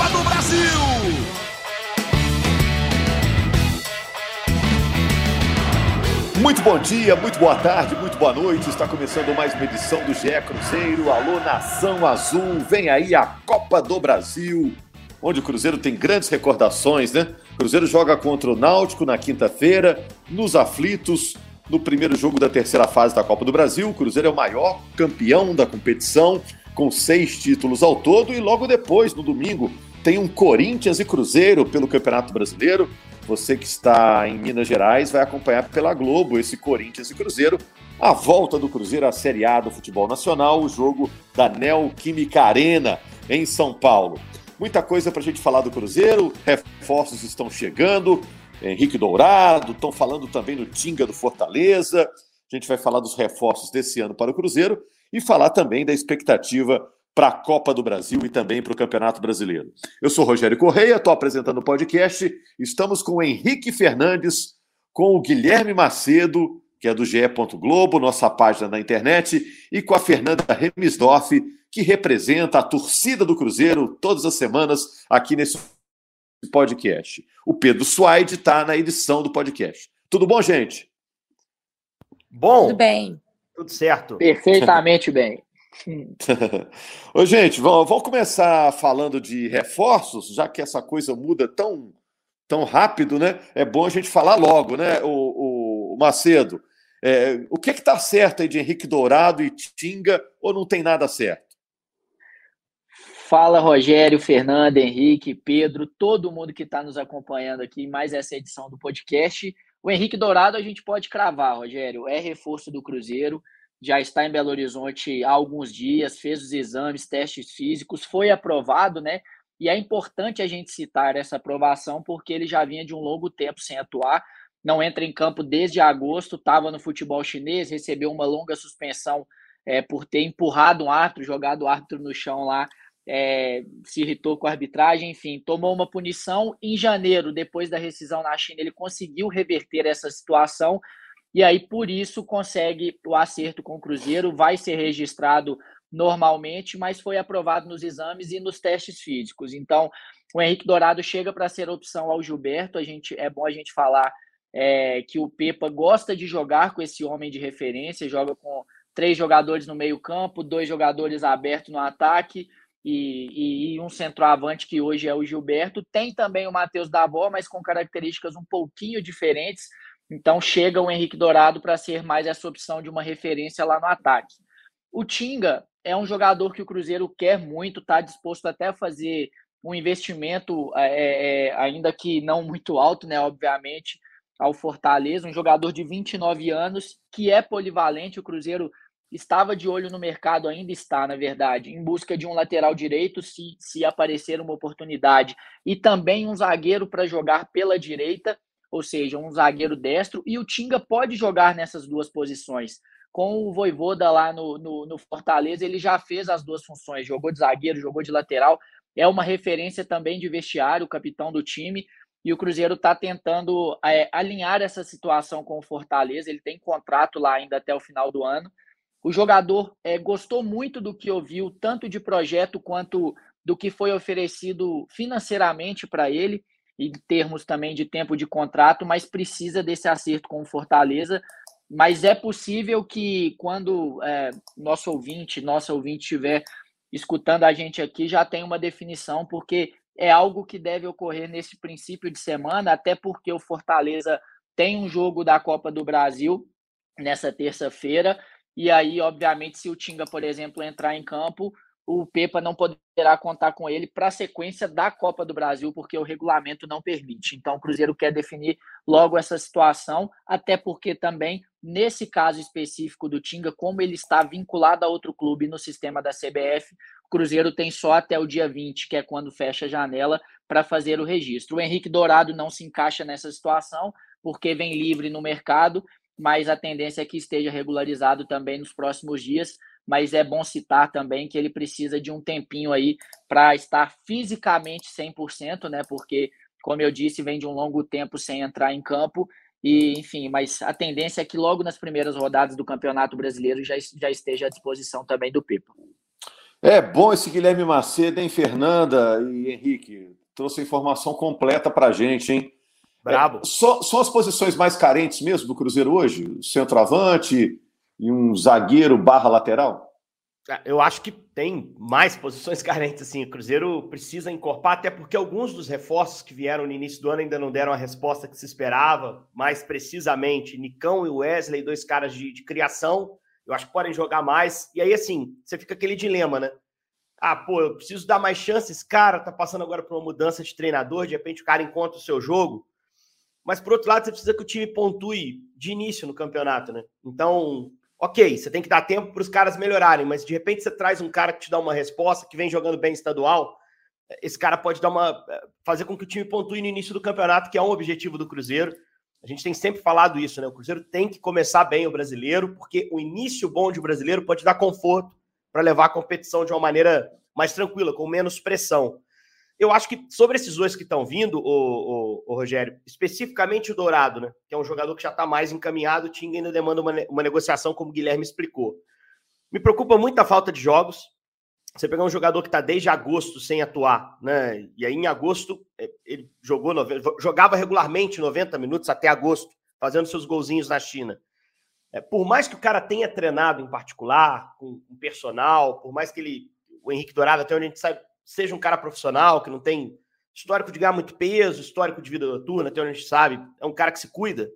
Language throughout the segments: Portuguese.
Copa do Brasil. Muito bom dia, muito boa tarde, muito boa noite. Está começando mais uma edição do GE Cruzeiro. Alô, Nação Azul. Vem aí a Copa do Brasil, onde o Cruzeiro tem grandes recordações, né? O Cruzeiro joga contra o Náutico na quinta-feira, nos aflitos, no primeiro jogo da terceira fase da Copa do Brasil. O Cruzeiro é o maior campeão da competição, com seis títulos ao todo, e logo depois, no domingo, tem um Corinthians e Cruzeiro pelo Campeonato Brasileiro. Você que está em Minas Gerais vai acompanhar pela Globo esse Corinthians e Cruzeiro, a volta do Cruzeiro à Série A do futebol nacional, o jogo da Neoquímica Arena em São Paulo. Muita coisa para a gente falar do Cruzeiro, reforços estão chegando, Henrique Dourado, estão falando também no Tinga do Fortaleza. A gente vai falar dos reforços desse ano para o Cruzeiro e falar também da expectativa para a Copa do Brasil e também para o Campeonato Brasileiro. Eu sou Rogério Correia, estou apresentando o podcast. Estamos com o Henrique Fernandes, com o Guilherme Macedo, que é do GE. Globo, nossa página na internet, e com a Fernanda Remisdorf, que representa a torcida do Cruzeiro todas as semanas aqui nesse podcast. O Pedro Suaide está na edição do podcast. Tudo bom, gente? Bom. Tudo bem. Tudo certo. Perfeitamente bem. Ô, gente, vamos, vamos, começar falando de reforços, já que essa coisa muda tão, tão rápido, né? É bom a gente falar logo, né, o, o Macedo? É, o que está certo aí de Henrique Dourado e Tinga, ou não tem nada certo? Fala, Rogério, Fernando, Henrique, Pedro, todo mundo que está nos acompanhando aqui em mais essa edição do podcast. O Henrique Dourado a gente pode cravar, Rogério, é reforço do Cruzeiro já está em Belo Horizonte há alguns dias, fez os exames, testes físicos, foi aprovado, né? E é importante a gente citar essa aprovação porque ele já vinha de um longo tempo sem atuar, não entra em campo desde agosto, estava no futebol chinês, recebeu uma longa suspensão é, por ter empurrado um árbitro, jogado o árbitro no chão lá, é, se irritou com a arbitragem, enfim, tomou uma punição. Em janeiro, depois da rescisão na China, ele conseguiu reverter essa situação e aí por isso consegue o acerto com o Cruzeiro, vai ser registrado normalmente, mas foi aprovado nos exames e nos testes físicos. Então, o Henrique Dourado chega para ser opção ao Gilberto. A gente é bom a gente falar é, que o Pepa gosta de jogar com esse homem de referência, joga com três jogadores no meio campo, dois jogadores abertos no ataque e, e, e um centroavante que hoje é o Gilberto. Tem também o Matheus Davó, mas com características um pouquinho diferentes então chega o Henrique Dourado para ser mais essa opção de uma referência lá no ataque. O Tinga é um jogador que o Cruzeiro quer muito, está disposto até a fazer um investimento, é, é, é, ainda que não muito alto, né? Obviamente, ao Fortaleza, um jogador de 29 anos que é polivalente. O Cruzeiro estava de olho no mercado, ainda está, na verdade, em busca de um lateral direito, se, se aparecer uma oportunidade, e também um zagueiro para jogar pela direita ou seja, um zagueiro destro, e o Tinga pode jogar nessas duas posições. Com o Voivoda lá no, no, no, Fortaleza, ele já fez as duas funções, jogou de zagueiro, jogou de lateral, é uma referência também de vestiário, capitão do time, e o Cruzeiro está tentando é, alinhar essa situação com o Fortaleza, ele tem contrato lá ainda até o final do ano. O jogador é, gostou muito do que ouviu, tanto de projeto quanto do que foi oferecido financeiramente para ele em termos também de tempo de contrato, mas precisa desse acerto com o Fortaleza. Mas é possível que quando é, nosso ouvinte, nossa ouvinte estiver escutando a gente aqui, já tenha uma definição, porque é algo que deve ocorrer nesse princípio de semana, até porque o Fortaleza tem um jogo da Copa do Brasil nessa terça-feira, e aí, obviamente, se o Tinga, por exemplo, entrar em campo, o Pepa não poderá contar com ele para a sequência da Copa do Brasil, porque o regulamento não permite. Então, o Cruzeiro quer definir logo essa situação, até porque também, nesse caso específico do Tinga, como ele está vinculado a outro clube no sistema da CBF, Cruzeiro tem só até o dia 20, que é quando fecha a janela, para fazer o registro. O Henrique Dourado não se encaixa nessa situação, porque vem livre no mercado, mas a tendência é que esteja regularizado também nos próximos dias. Mas é bom citar também que ele precisa de um tempinho aí para estar fisicamente 100%, né? Porque, como eu disse, vem de um longo tempo sem entrar em campo. E, enfim, mas a tendência é que logo nas primeiras rodadas do Campeonato Brasileiro já, já esteja à disposição também do Pipa. É bom esse Guilherme Macedo, hein, Fernanda e Henrique? Trouxe a informação completa para a gente, hein? Brabo. É, só, são as posições mais carentes mesmo do Cruzeiro hoje? Centroavante e um zagueiro barra lateral? É, eu acho que tem mais posições carentes, assim. O Cruzeiro precisa encorpar, até porque alguns dos reforços que vieram no início do ano ainda não deram a resposta que se esperava. Mais precisamente, Nicão e Wesley, dois caras de, de criação, eu acho que podem jogar mais. E aí, assim, você fica aquele dilema, né? Ah, pô, eu preciso dar mais chances. Cara, tá passando agora por uma mudança de treinador, de repente o cara encontra o seu jogo. Mas, por outro lado, você precisa que o time pontue de início no campeonato, né? Então, ok, você tem que dar tempo para os caras melhorarem, mas de repente você traz um cara que te dá uma resposta, que vem jogando bem estadual. Esse cara pode dar uma. fazer com que o time pontue no início do campeonato, que é um objetivo do Cruzeiro. A gente tem sempre falado isso, né? O Cruzeiro tem que começar bem o brasileiro, porque o início bom de um brasileiro pode dar conforto para levar a competição de uma maneira mais tranquila, com menos pressão. Eu acho que sobre esses dois que estão vindo, o, o, Rogério, especificamente o Dourado, né? Que é um jogador que já está mais encaminhado, o Tinga ainda demanda uma, uma negociação, como o Guilherme explicou. Me preocupa muito a falta de jogos. Você pegar um jogador que está desde agosto sem atuar, né? E aí em agosto é, ele jogou jogava regularmente 90 minutos até agosto, fazendo seus golzinhos na China. É, por mais que o cara tenha treinado em particular, com personal, por mais que ele, o Henrique Dourado, até onde a gente sabe, seja um cara profissional, que não tem histórico de ganhar muito peso, histórico de vida noturna, até onde a gente sabe, é um cara que se cuida.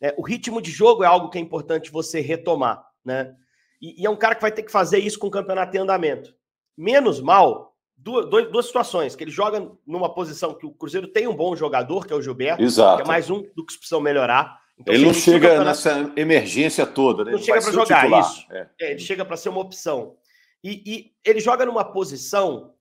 É, o ritmo de jogo é algo que é importante você retomar, né? E, e, é um cara que vai ter que fazer isso com o campeonato em andamento menos mal duas, duas situações, que ele joga numa posição que o Cruzeiro tem um bom jogador, que é o Gilberto, Exato. que é mais um do que precisam melhorar. Então, ele não chega nessa emergência toda, né? Não chega para jogar titular. isso. É. É, ele chega para ser uma opção. E, e, ele joga numa posição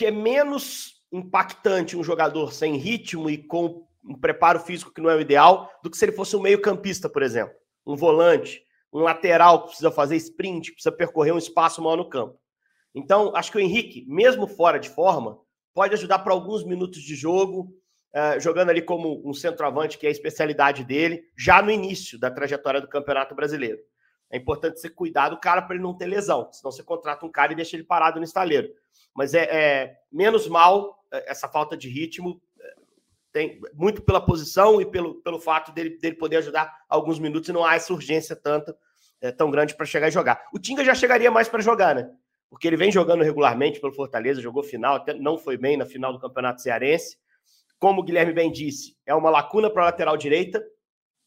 que é menos impactante um jogador sem ritmo e com um preparo físico que não é o ideal do que se ele fosse um meio-campista, por exemplo. Um volante, um lateral que precisa fazer sprint, precisa percorrer um espaço maior no campo. Então, acho que o Henrique, mesmo fora de forma, pode ajudar para alguns minutos de jogo, uh, jogando ali como um centroavante, que é a especialidade dele, já no início da trajetória do Campeonato Brasileiro. É importante você cuidar do cara para ele não ter lesão, senão você contrata um cara e deixa ele parado no estaleiro. Mas é, é menos mal é, essa falta de ritmo, é, tem, muito pela posição e pelo, pelo fato dele, dele poder ajudar alguns minutos e não há essa urgência tanta, é, tão grande para chegar e jogar. O Tinga já chegaria mais para jogar, né? porque ele vem jogando regularmente pelo Fortaleza, jogou final, até não foi bem na final do Campeonato Cearense. Como o Guilherme bem disse, é uma lacuna para a lateral direita,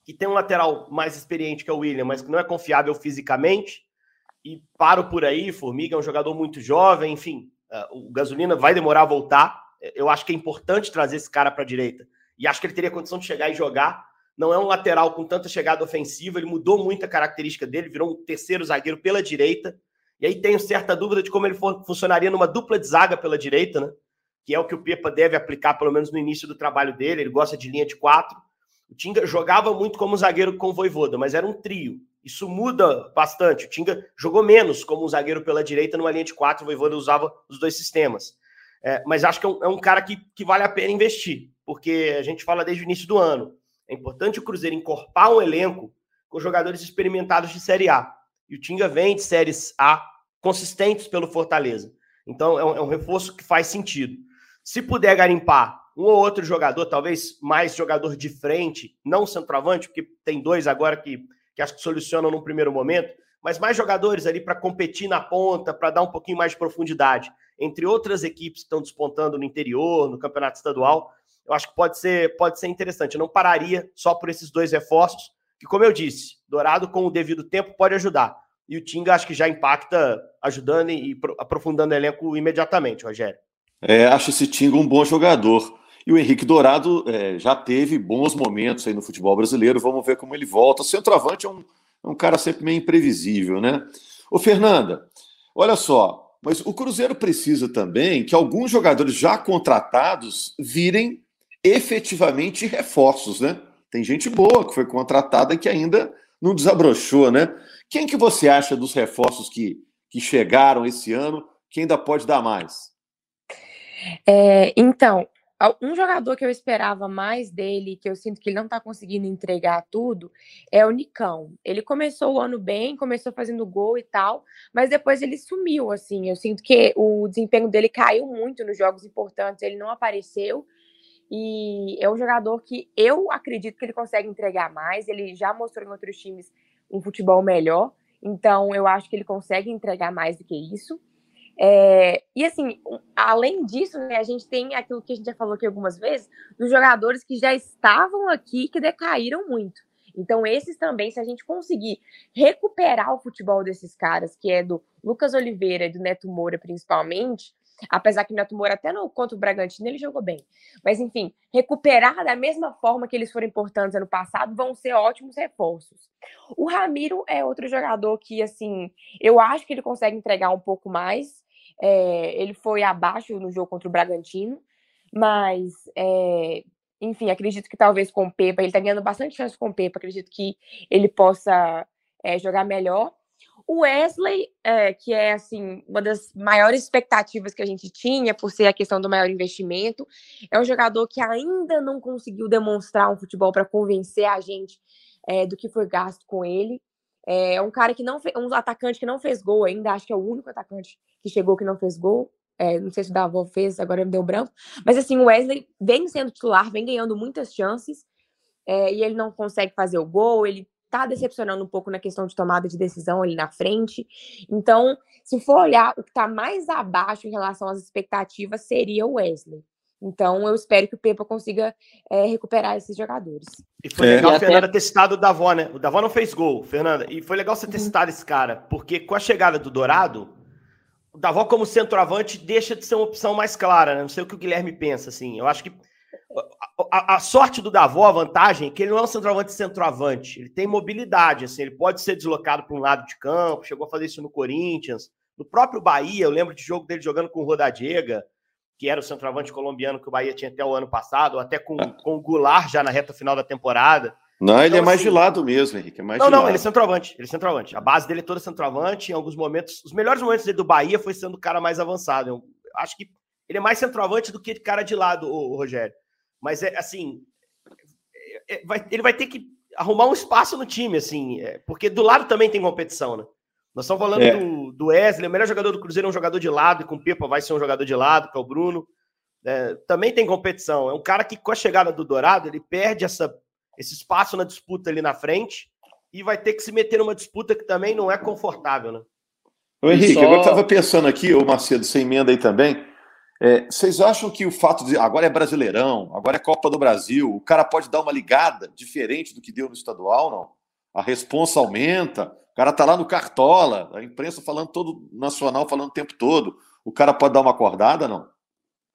que tem um lateral mais experiente que é o William, mas que não é confiável fisicamente. E paro por aí, Formiga é um jogador muito jovem, enfim, uh, o Gasolina vai demorar a voltar. Eu acho que é importante trazer esse cara para a direita. E acho que ele teria condição de chegar e jogar. Não é um lateral com tanta chegada ofensiva, ele mudou muito a característica dele, virou um terceiro zagueiro pela direita e aí tenho certa dúvida de como ele funcionaria numa dupla de zaga pela direita, né? Que é o que o Pepa deve aplicar, pelo menos no início do trabalho dele. Ele gosta de linha de quatro. O Tinga jogava muito como zagueiro com o Voivoda, mas era um trio. Isso muda bastante. O Tinga jogou menos como um zagueiro pela direita numa linha de quatro. O Voivoda usava os dois sistemas. É, mas acho que é um, é um, cara que, que vale a pena investir, porque a gente fala desde o início do ano. É importante o Cruzeiro encorpar um elenco com jogadores experimentados de Série A. E o Tinga vem de séries A consistentes pelo Fortaleza. Então é um, é um, reforço que faz sentido. Se puder garimpar um ou outro jogador, talvez mais jogador de frente, não centroavante, porque tem dois agora que, que acho que solucionam num primeiro momento, mas mais jogadores ali para competir na ponta, para dar um pouquinho mais de profundidade. Entre outras equipes que estão despontando no interior, no campeonato estadual, eu acho que pode ser, pode ser interessante. Eu não pararia só por esses dois reforços, que, como eu disse, Dourado, com o devido tempo, pode ajudar. E o Tinga acho que já impacta, ajudando e aprofundando o elenco imediatamente, Rogério. É, acho esse Tinga um bom jogador. E o Henrique Dourado é, já teve bons momentos aí no futebol brasileiro. Vamos ver como ele volta. O centroavante é um, é um cara sempre meio imprevisível, né? Ô, Fernanda, olha só. Mas o Cruzeiro precisa também que alguns jogadores já contratados virem efetivamente reforços, né? Tem gente boa que foi contratada que ainda não desabrochou, né? Quem que você acha dos reforços que, que chegaram esse ano que ainda pode dar mais? É, então, um jogador que eu esperava mais dele, que eu sinto que ele não tá conseguindo entregar tudo, é o Nicão. Ele começou o ano bem, começou fazendo gol e tal, mas depois ele sumiu, assim. Eu sinto que o desempenho dele caiu muito nos jogos importantes, ele não apareceu. E é um jogador que eu acredito que ele consegue entregar mais. Ele já mostrou em outros times um futebol melhor, então eu acho que ele consegue entregar mais do que isso. É, e assim, além disso, né, a gente tem aquilo que a gente já falou aqui algumas vezes, dos jogadores que já estavam aqui que decaíram muito. Então, esses também, se a gente conseguir recuperar o futebol desses caras, que é do Lucas Oliveira e do Neto Moura, principalmente, apesar que o Neto Moura, até no contra o Bragantino, ele jogou bem. Mas, enfim, recuperar da mesma forma que eles foram importantes ano passado, vão ser ótimos reforços. O Ramiro é outro jogador que, assim, eu acho que ele consegue entregar um pouco mais, é, ele foi abaixo no jogo contra o Bragantino, mas, é, enfim, acredito que talvez com o Pepa, ele está ganhando bastante chance com o Pepa, acredito que ele possa é, jogar melhor. O Wesley, que é assim uma das maiores expectativas que a gente tinha, por ser a questão do maior investimento, é um jogador que ainda não conseguiu demonstrar um futebol para convencer a gente do que foi gasto com ele. É um cara que não fez, um atacante que não fez gol ainda, acho que é o único atacante que chegou que não fez gol. É, não sei se o Davó fez, agora me deu branco. Mas assim, o Wesley vem sendo titular, vem ganhando muitas chances, é, e ele não consegue fazer o gol, ele tá decepcionando um pouco na questão de tomada de decisão ali na frente. Então, se for olhar o que está mais abaixo em relação às expectativas, seria o Wesley. Então, eu espero que o Pepa consiga é, recuperar esses jogadores. E foi é. legal, Fernanda, ter citado o Davó, né? O Davó não fez gol, Fernanda. E foi legal você ter uhum. citado esse cara, porque com a chegada do Dourado, o Davó como centroavante deixa de ser uma opção mais clara, né? Não sei o que o Guilherme pensa, assim. Eu acho que a, a, sorte do Davó, a vantagem, é que ele não é um centroavante centroavante. Ele tem mobilidade, assim. Ele pode ser deslocado para um lado de campo, chegou a fazer isso no Corinthians. No próprio Bahia, eu lembro de jogo dele jogando com o Rodadiega que era o centroavante colombiano que o Bahia tinha até o ano passado, até com, ah. com o Goulart já na reta final da temporada. Não, ele é então, é mais assim, de lado mesmo, Henrique. É mais não, não, ele é centroavante. Ele é centroavante. A base dele é toda centroavante. Em alguns momentos, os melhores momentos dele do Bahia foi sendo o cara mais avançado. Eu acho que ele é mais centroavante do que cara de lado, o, Rogério. Mas é assim, é, é, vai, ele vai ter que arrumar um espaço no time, assim, é, porque do lado também tem competição, né? Nós estamos falando é. do, do Wesley, o melhor jogador do Cruzeiro é um jogador de lado, e com o Pepa vai ser um jogador de lado, que é o Bruno. É, também tem competição. É um cara que, com a chegada do Dourado, ele perde essa, esse espaço na disputa ali na frente e vai ter que se meter numa disputa que também não é confortável, né? Ô, Henrique, só... eu estava pensando aqui, ô Macedo, sem emenda aí também. É, vocês acham que o fato de agora é Brasileirão, agora é Copa do Brasil, o cara pode dar uma ligada diferente do que deu no estadual, não? A responsa aumenta, o cara tá lá no Cartola, a imprensa falando todo nacional, falando o tempo todo. O cara pode dar uma acordada, não?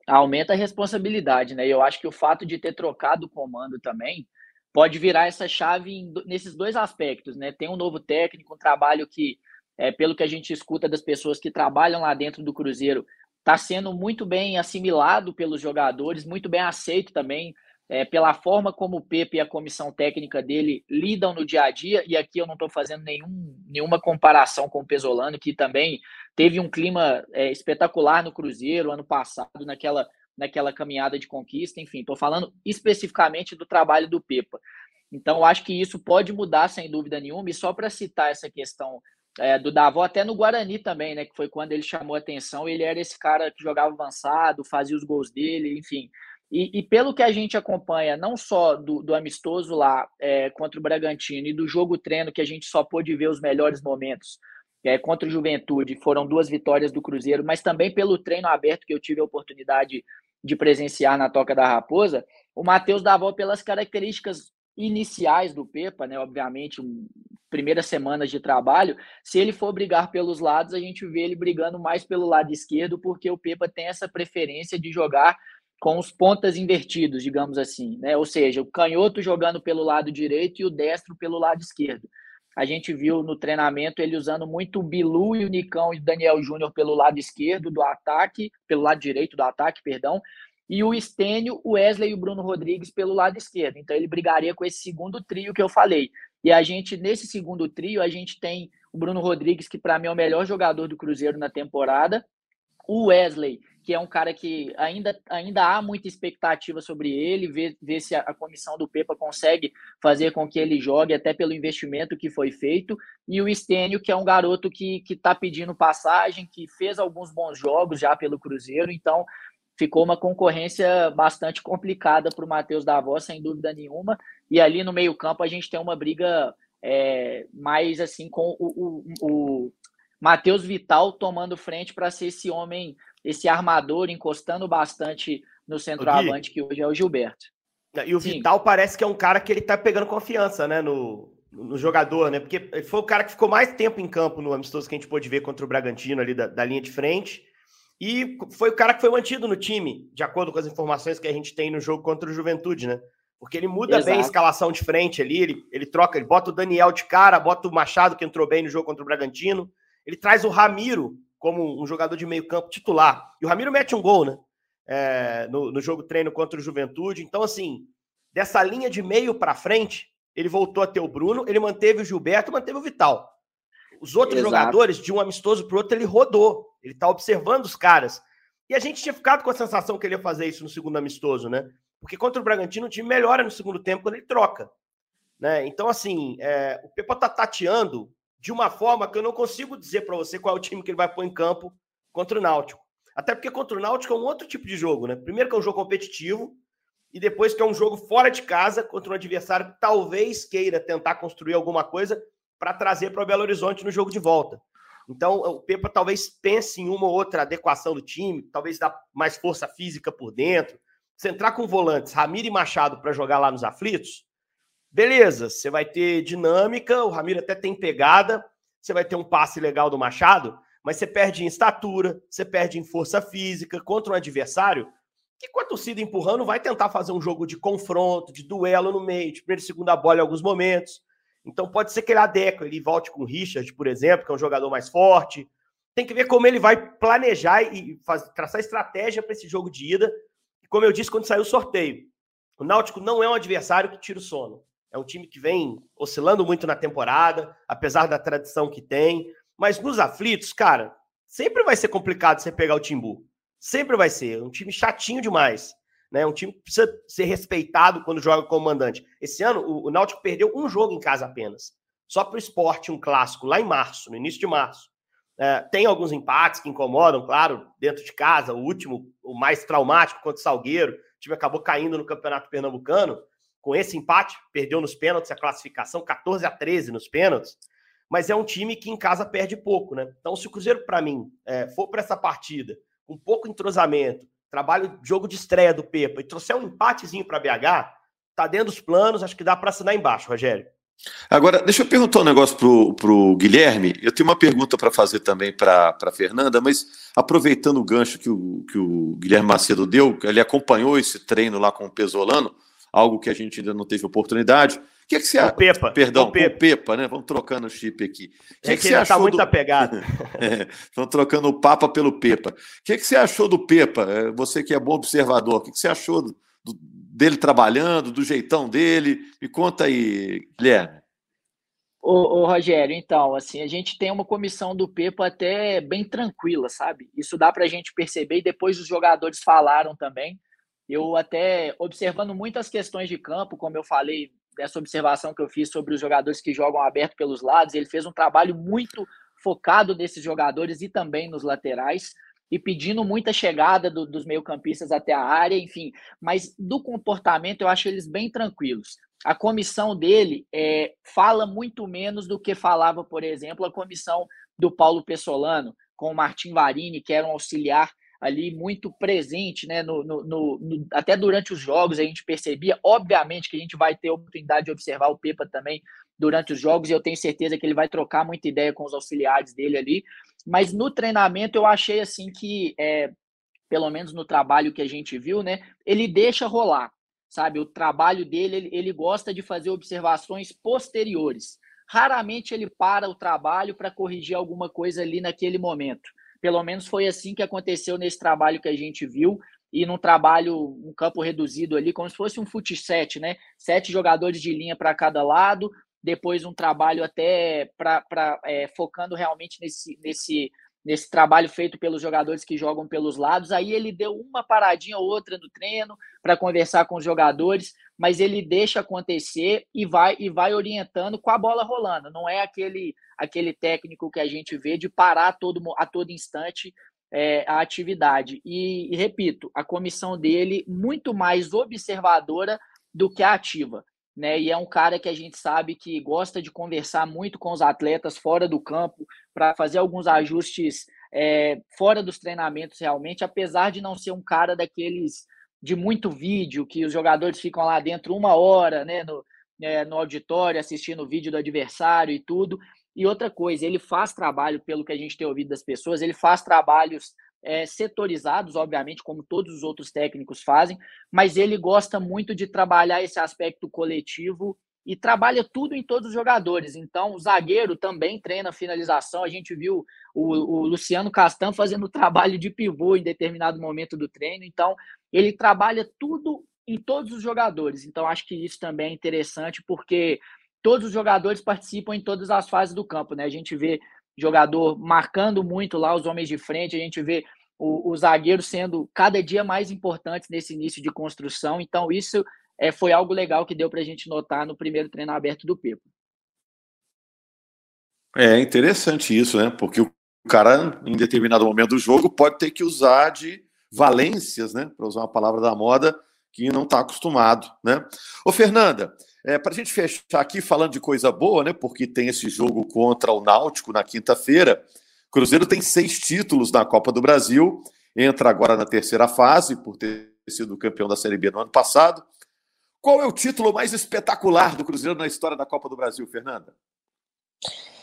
Aumenta a responsabilidade, né? Eu acho que o fato de ter trocado o comando também pode virar essa chave em, nesses dois aspectos, né? Tem um novo técnico, um trabalho que, é, pelo que a gente escuta das pessoas que trabalham lá dentro do Cruzeiro, está sendo muito bem assimilado pelos jogadores, muito bem aceito também é, pela forma como o Pepe e a comissão técnica dele lidam no dia a dia, e aqui eu não estou fazendo nenhum, nenhuma comparação com o Pesolano, que também teve um clima é, espetacular no Cruzeiro ano passado, naquela, naquela caminhada de conquista, enfim, estou falando especificamente do trabalho do Pepa. Então, acho que isso pode mudar sem dúvida nenhuma, e só para citar essa questão é, do Davó, até no Guarani também, né? Que foi quando ele chamou atenção. Ele era esse cara que jogava avançado, fazia os gols dele, enfim. E, e, pelo que a gente acompanha, não só do, do amistoso lá é, contra o Bragantino e do jogo treino, que a gente só pôde ver os melhores momentos é, contra o Juventude, foram duas vitórias do Cruzeiro, mas também pelo treino aberto que eu tive a oportunidade de presenciar na Toca da Raposa, o Matheus Davó, pelas características iniciais do Pepa, né, obviamente, primeiras semanas de trabalho, se ele for brigar pelos lados, a gente vê ele brigando mais pelo lado esquerdo, porque o Pepa tem essa preferência de jogar com os pontas invertidos, digamos assim, né? Ou seja, o canhoto jogando pelo lado direito e o destro pelo lado esquerdo. A gente viu no treinamento ele usando muito o Bilu e o Nicão e o Daniel Júnior pelo lado esquerdo do ataque, pelo lado direito do ataque, perdão, e o Estênio, o Wesley e o Bruno Rodrigues pelo lado esquerdo. Então ele brigaria com esse segundo trio que eu falei. E a gente, nesse segundo trio, a gente tem o Bruno Rodrigues, que para mim é o melhor jogador do Cruzeiro na temporada, o Wesley, que é um cara que ainda, ainda há muita expectativa sobre ele, ver, ver se a, a, comissão do Pepa consegue fazer com que ele jogue, até pelo investimento que foi feito, e o Estênio, que é um garoto que está pedindo passagem, que fez alguns bons jogos já pelo Cruzeiro, então ficou uma concorrência bastante complicada para o Matheus Davos, sem dúvida nenhuma, e ali no meio campo a gente tem uma briga é, mais assim com o, o, o Matheus Vital tomando frente para ser esse homem, esse armador, encostando bastante no centroavante, que hoje é o Gilberto. E o Sim. Vital parece que é um cara que ele tá pegando confiança, né, no, no jogador, né? Porque ele foi o cara que ficou mais tempo em campo no amistoso que a gente pôde ver contra o Bragantino ali da, da linha de frente. E foi o cara que foi mantido no time, de acordo com as informações que a gente tem no jogo contra o Juventude, né? Porque ele muda Exato. bem a escalação de frente ali, ele, ele troca, ele bota o Daniel de cara, bota o Machado, que entrou bem no jogo contra o Bragantino, ele traz o Ramiro como um jogador de meio campo titular. E o Ramiro mete um gol, né? É, no, no, jogo treino contra o Juventude. Então, assim, dessa linha de meio para frente, ele voltou a ter o Bruno, ele manteve o Gilberto, manteve o Vital. Os outros Exato. jogadores, de um amistoso para outro, ele rodou. Ele tá observando os caras. E a gente tinha ficado com a sensação que ele ia fazer isso no segundo amistoso, né? Porque contra o Bragantino o time melhora no segundo tempo quando ele troca. Né? Então, assim, é, o Pepa tá tateando de uma forma que eu não consigo dizer para você qual é o time que ele vai pôr em campo contra o Náutico. Até porque contra o Náutico é um outro tipo de jogo, né? Primeiro que é um jogo competitivo e depois que é um jogo fora de casa contra um adversário que talvez queira tentar construir alguma coisa para trazer para o Belo Horizonte no jogo de volta. Então, o Pepa talvez pense em uma ou outra adequação do time, talvez dar mais força física por dentro. Se entrar com volantes, Ramiro e Machado para jogar lá nos aflitos, Beleza, você vai ter dinâmica, o Ramiro até tem pegada, você vai ter um passe legal do Machado, mas você perde em estatura, você perde em força física contra um adversário que com a torcida empurrando vai tentar fazer um jogo de confronto, de duelo no meio, de primeira e segunda bola em alguns momentos. Então pode ser que ele adeque, ele volte com o Richard, por exemplo, que é um jogador mais forte. Tem que ver como ele vai planejar e faz, traçar estratégia para esse jogo de ida. Como eu disse quando saiu o sorteio, o Náutico não é um adversário que tira o sono. É um time que vem oscilando muito na temporada, apesar da tradição que tem. Mas nos aflitos, cara, sempre vai ser complicado você pegar o Timbu. Sempre vai ser. É um time chatinho demais. Né? Um time que precisa ser respeitado quando joga como mandante. Esse ano, o, o Náutico perdeu um jogo em casa apenas. Só para o esporte, um clássico, lá em março, no início de março. É, tem alguns empates que incomodam, claro, dentro de casa. O último, o mais traumático contra o Salgueiro. O time acabou caindo no Campeonato Pernambucano com esse empate, perdeu nos pênaltis a classificação, 14 a 13 nos pênaltis, mas é um time que em casa perde pouco, né? Então, se o Cruzeiro, para mim, é, for para essa partida com pouco entrosamento, trabalho, jogo de estreia do Pepa e trouxer um empatezinho para BH, tá dentro dos planos, acho que dá para assinar embaixo, Rogério. Agora, deixa eu perguntar um negócio pro, pro Guilherme. Eu tenho uma pergunta para fazer também para Fernanda, mas aproveitando o gancho que o, que o Guilherme Macedo deu, ele acompanhou esse treino lá com o Pesolano algo que a gente ainda não teve oportunidade. O que, é que você acha? Pepa. Perdão, o Pepa. Pepa, né? Vamos trocando o chip aqui. O que, é que, que você tá achou? Tá muito do... apegado. é, Estão trocando o Papa pelo Pepa. O que, é que você achou do Pepa? É, você que é bom observador, o que, é que você achou do, do, dele trabalhando, do jeitão dele? Me conta aí, Guilherme. Ô, ô, Rogério, então, assim, a gente tem uma comissão do Pepa até bem tranquila, sabe? Isso dá para a gente perceber e depois os jogadores falaram também. Eu até observando muitas questões de campo, como eu falei, dessa observação que eu fiz sobre os jogadores que jogam aberto pelos lados, ele fez um trabalho muito focado nesses jogadores e também nos laterais e pedindo muita chegada do, dos meio-campistas até a área, enfim. Mas do comportamento eu acho eles bem tranquilos. A comissão dele é, fala muito menos do que falava, por exemplo, a comissão do Paulo Pessolano, com o Martim Varini, que era um auxiliar ali muito presente, né? No, no, no, até durante os jogos a gente percebia, obviamente, que a gente vai ter oportunidade de observar o Pepa também durante os jogos, e eu tenho certeza que ele vai trocar muita ideia com os auxiliares dele ali. Mas no treinamento eu achei assim que, é, pelo menos no trabalho que a gente viu, né? Ele deixa rolar, sabe? O trabalho dele, ele, ele gosta de fazer observações posteriores raramente ele para o trabalho para corrigir alguma coisa ali naquele momento. Pelo menos foi assim que aconteceu nesse trabalho que a gente viu e num trabalho, um campo reduzido ali, como se fosse um fut né? Sete jogadores de linha para cada lado, depois um trabalho até para é, focando realmente nesse, nesse nesse trabalho feito pelos jogadores que jogam pelos lados. Aí ele deu uma paradinha ou outra no treino para conversar com os jogadores, mas ele deixa acontecer e vai e vai orientando com a bola rolando. Não é aquele aquele técnico que a gente vê de parar a todo, a todo instante é, a atividade. E, e repito, a comissão dele muito mais observadora do que ativa né? E é um cara que a gente sabe que gosta de conversar muito com os atletas fora do campo para fazer alguns ajustes é, fora dos treinamentos realmente, apesar de não ser um cara daqueles de muito vídeo que os jogadores ficam lá dentro uma hora, né? No, é, no auditório assistindo o vídeo do adversário e tudo. E outra coisa, ele faz trabalho, pelo que a gente tem ouvido das pessoas, ele faz trabalhos é, setorizados, obviamente, como todos os outros técnicos fazem, mas ele gosta muito de trabalhar esse aspecto coletivo e trabalha tudo em todos os jogadores. Então, o zagueiro também treina finalização. A gente viu o, o Luciano Castan fazendo trabalho de pivô em determinado momento do treino. Então, ele trabalha tudo em todos os jogadores. Então, acho que isso também é interessante, porque todos os jogadores participam em todas as fases do campo. Né? A gente vê jogador marcando muito lá os homens de frente, a gente vê o, o zagueiro sendo cada dia mais importantes nesse início de construção. Então, isso é, foi algo legal que deu para a gente notar no primeiro treino aberto do Pepo. É interessante isso, né? Porque o cara, em determinado momento do jogo, pode ter que usar de valências, né? Para usar uma palavra da moda, que não está acostumado, né? Ô, Fernanda, é, para a gente fechar aqui falando de coisa boa, né? Porque tem esse jogo contra o Náutico na quinta-feira. Cruzeiro tem seis títulos na Copa do Brasil, entra agora na terceira fase, por ter sido campeão da Série B no ano passado. Qual é o título mais espetacular do Cruzeiro na história da Copa do Brasil, Fernanda?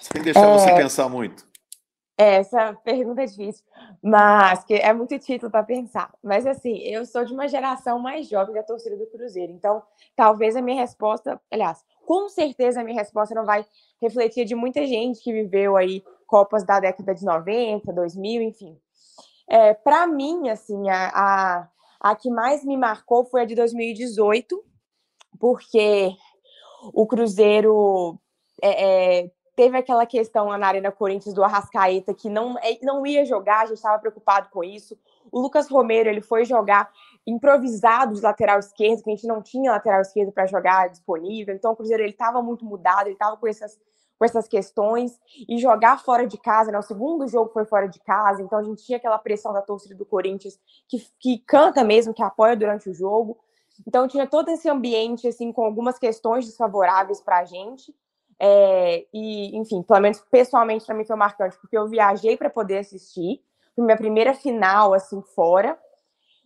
Sem deixar é... você pensar muito. Essa pergunta é difícil, mas que é muito título para pensar. Mas assim, eu sou de uma geração mais jovem da torcida do Cruzeiro, então talvez a minha resposta, aliás, com certeza a minha resposta não vai refletir de muita gente que viveu aí Copas da década de 90, 2000, enfim. É, para mim, assim, a, a, a que mais me marcou foi a de 2018, porque o Cruzeiro é, é, teve aquela questão lá na Arena Corinthians do Arrascaeta que não, é, não ia jogar, a gente estava preocupado com isso. O Lucas Romero ele foi jogar improvisado de lateral esquerdo, que a gente não tinha lateral esquerdo para jogar disponível. Então o Cruzeiro ele estava muito mudado, ele estava com essas com essas questões e jogar fora de casa, né? O segundo jogo foi fora de casa, então a gente tinha aquela pressão da torcida do Corinthians que, que canta mesmo, que apoia durante o jogo. Então tinha todo esse ambiente assim com algumas questões desfavoráveis para a gente. É, e, enfim, pelo menos pessoalmente para mim foi marcante, porque eu viajei para poder assistir. Foi minha primeira final, assim, fora.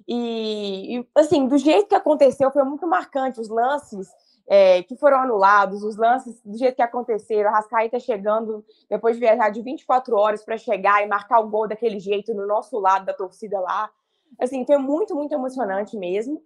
E, e, assim, do jeito que aconteceu, foi muito marcante. Os lances é, que foram anulados, os lances do jeito que aconteceram, a Rascaíta chegando depois de viajar de 24 horas para chegar e marcar o gol daquele jeito no nosso lado da torcida lá. Assim, foi muito, muito emocionante mesmo.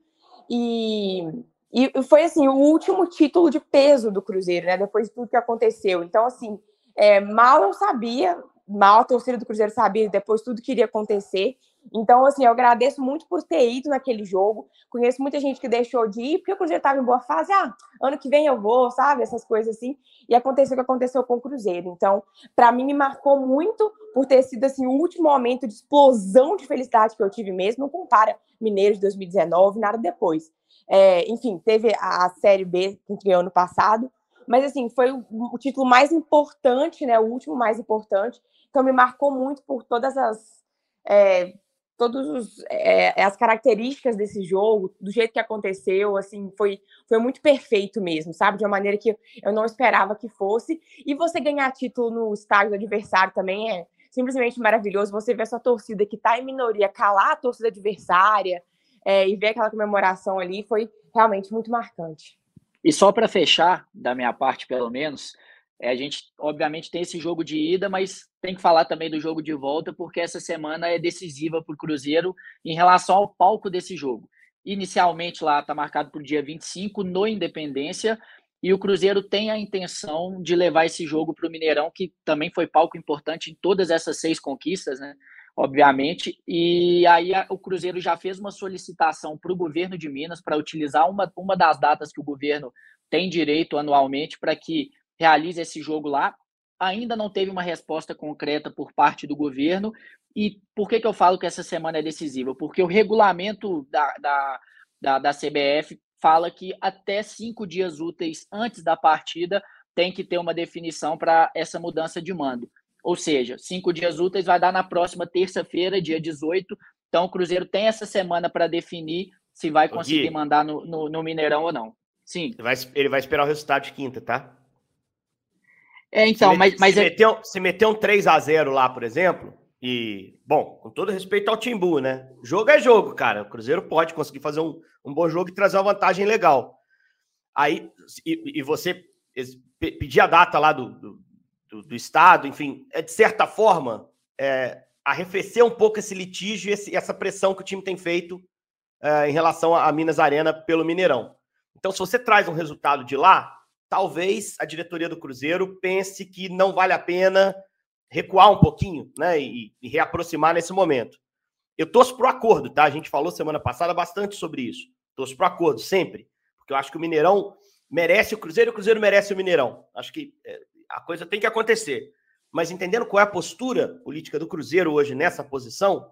E e foi assim o último título de peso do Cruzeiro, né? Depois de tudo que aconteceu. Então, assim, é, mal eu sabia, mal a torcida do Cruzeiro sabia depois de tudo que iria acontecer. Então, assim, eu agradeço muito por ter ido naquele jogo. Conheço muita gente que deixou de ir porque o Cruzeiro estava em boa fase. Ah, ano que vem eu vou, sabe? Essas coisas assim. E aconteceu o que aconteceu com o Cruzeiro. Então, para mim, me marcou muito por ter sido assim, o último momento de explosão de felicidade que eu tive mesmo. Não compara Mineiro de 2019, nada depois. É, enfim, teve a Série B que ganhou ano passado, mas assim, foi o, o, título mais importante, né? O último mais importante. Então me marcou muito por todas as é, todas é, as características desse jogo, do jeito que aconteceu, assim, foi, foi muito perfeito mesmo, sabe? De uma maneira que eu não esperava que fosse. E você ganhar título no estádio do adversário também é simplesmente maravilhoso. Você ver a sua torcida que está em minoria calar a torcida adversária, é, e ver aquela comemoração ali foi realmente muito marcante. E só para fechar, da minha parte pelo menos, é, a gente obviamente tem esse jogo de ida, mas tem que falar também do jogo de volta, porque essa semana é decisiva para o Cruzeiro em relação ao palco desse jogo. Inicialmente lá está marcado para o dia 25 no Independência, E o Cruzeiro tem a intenção de levar esse jogo para o Mineirão, que também foi palco importante em todas essas seis conquistas, né? Obviamente. E aí o Cruzeiro já fez uma solicitação para o governo de Minas para utilizar uma, uma das datas que o governo tem direito anualmente para que realize esse jogo lá. Ainda não teve uma resposta concreta por parte do governo. E por que, que eu falo que essa semana é decisiva? Porque o regulamento da, da, da, da CBF fala que até cinco dias úteis antes da partida tem que ter uma definição para essa mudança de mando. Ou seja, cinco dias úteis vai dar na próxima terça-feira, dia 18. Então, o Cruzeiro tem essa semana para definir se vai conseguir Gui, mandar no, no, no, Mineirão ou não. Sim. Ele vai, ele vai, esperar o resultado de quinta, tá? É, então, se mas. mas se, é... meteu, se meter um 3 a 0 lá, por exemplo, e, bom, com todo respeito ao Timbu, né? Jogo é jogo, cara. O Cruzeiro pode conseguir fazer um, um bom jogo e trazer uma vantagem legal. Aí, e, e você pedir a data lá do, do, do, do, Estado, enfim, é de certa forma é, arrefecer um pouco esse litígio e esse, essa pressão que o time tem feito é, em relação a, a Minas Arena pelo Mineirão. Então, se você traz um resultado de lá, talvez a diretoria do Cruzeiro pense que não vale a pena recuar um pouquinho, né, e, e reaproximar nesse momento. Eu torço pro acordo, tá? A gente falou semana passada bastante sobre isso. Torço pro acordo, sempre. Porque eu acho que o Mineirão merece o Cruzeiro o Cruzeiro merece o Mineirão. Acho que é, a coisa tem que acontecer. Mas entendendo qual é a postura política do Cruzeiro hoje nessa posição,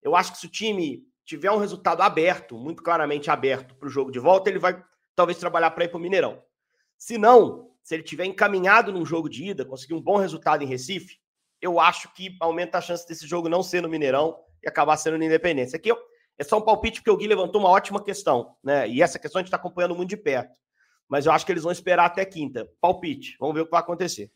eu acho que se o time tiver um resultado aberto, muito claramente aberto para o jogo de volta, ele vai talvez trabalhar para ir para o Mineirão. Se não, se ele tiver encaminhado num jogo de ida, conseguir um bom resultado em Recife, eu acho que aumenta a chance desse jogo não ser no Mineirão e acabar sendo no Independência. Aqui é só um palpite, porque o Gui levantou uma ótima questão, né? E essa questão a gente está acompanhando muito de perto. Mas eu acho que eles vão esperar até quinta. Palpite. Vamos ver o que vai acontecer.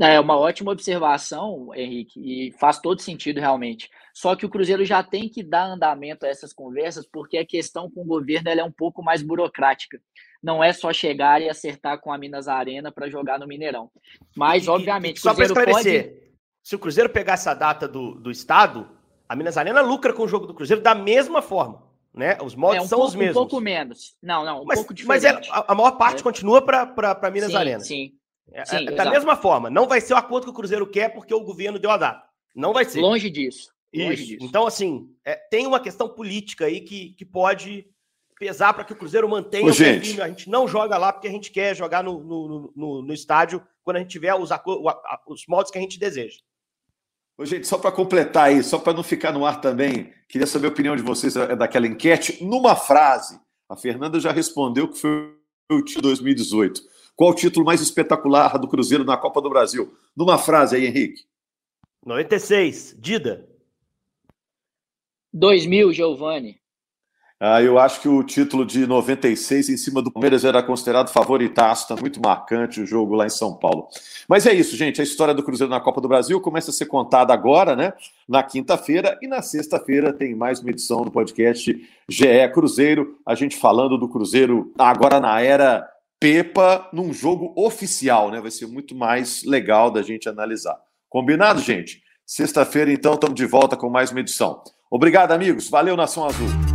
É uma ótima observação, Henrique, e faz todo sentido realmente. Só que o Cruzeiro já tem que dar andamento a essas conversas, porque a questão com o governo é um pouco mais burocrática. Não é só chegar e acertar com a Minas Arena para jogar no Mineirão. Mas, obviamente, o Cruzeiro pode se o Cruzeiro pegar essa data do, do Estado, a Minas Arena lucra com o jogo do Cruzeiro da mesma forma. Né? Os modos é, um são pouco, os mesmos. Um pouco menos. Não, não, um mas, pouco diferente. Mas é, a, a, maior parte é. continua para Minas sim, Arena. Sim. É, sim é, da mesma forma. Não vai ser o acordo que o Cruzeiro quer porque o governo deu a data. Não vai ser. Longe disso. Longe disso. Então, assim, é, tem uma questão política aí que, que pode pesar para que o Cruzeiro mantenha Ô, o gente. A gente não joga lá porque a gente quer jogar no, no, no, no estádio quando a gente tiver os, os modos que a gente deseja. Ô, gente, só para completar aí, só para não ficar no ar também, queria saber a opinião de vocês é, daquela enquete. Numa frase, a Fernanda já respondeu que foi o título 2018. Qual o título mais espetacular do Cruzeiro na Copa do Brasil? Numa frase aí, Henrique. 96, Dida. 2000, Giovanni. Ah, eu acho que o título de 96 em cima do Palmeiras era considerado favoritaço, tá muito marcante o jogo lá em São Paulo. Mas é isso, gente. A história do Cruzeiro na Copa do Brasil começa a ser contada agora, né? Na quinta-feira e na sexta-feira tem mais uma edição do podcast GE Cruzeiro. A gente falando do Cruzeiro agora na era Pepa, num jogo oficial, né? Vai ser muito mais legal da gente analisar. Combinado, gente? Sexta-feira, então, estamos de volta com mais uma edição. Obrigado, amigos. Valeu, Nação Azul.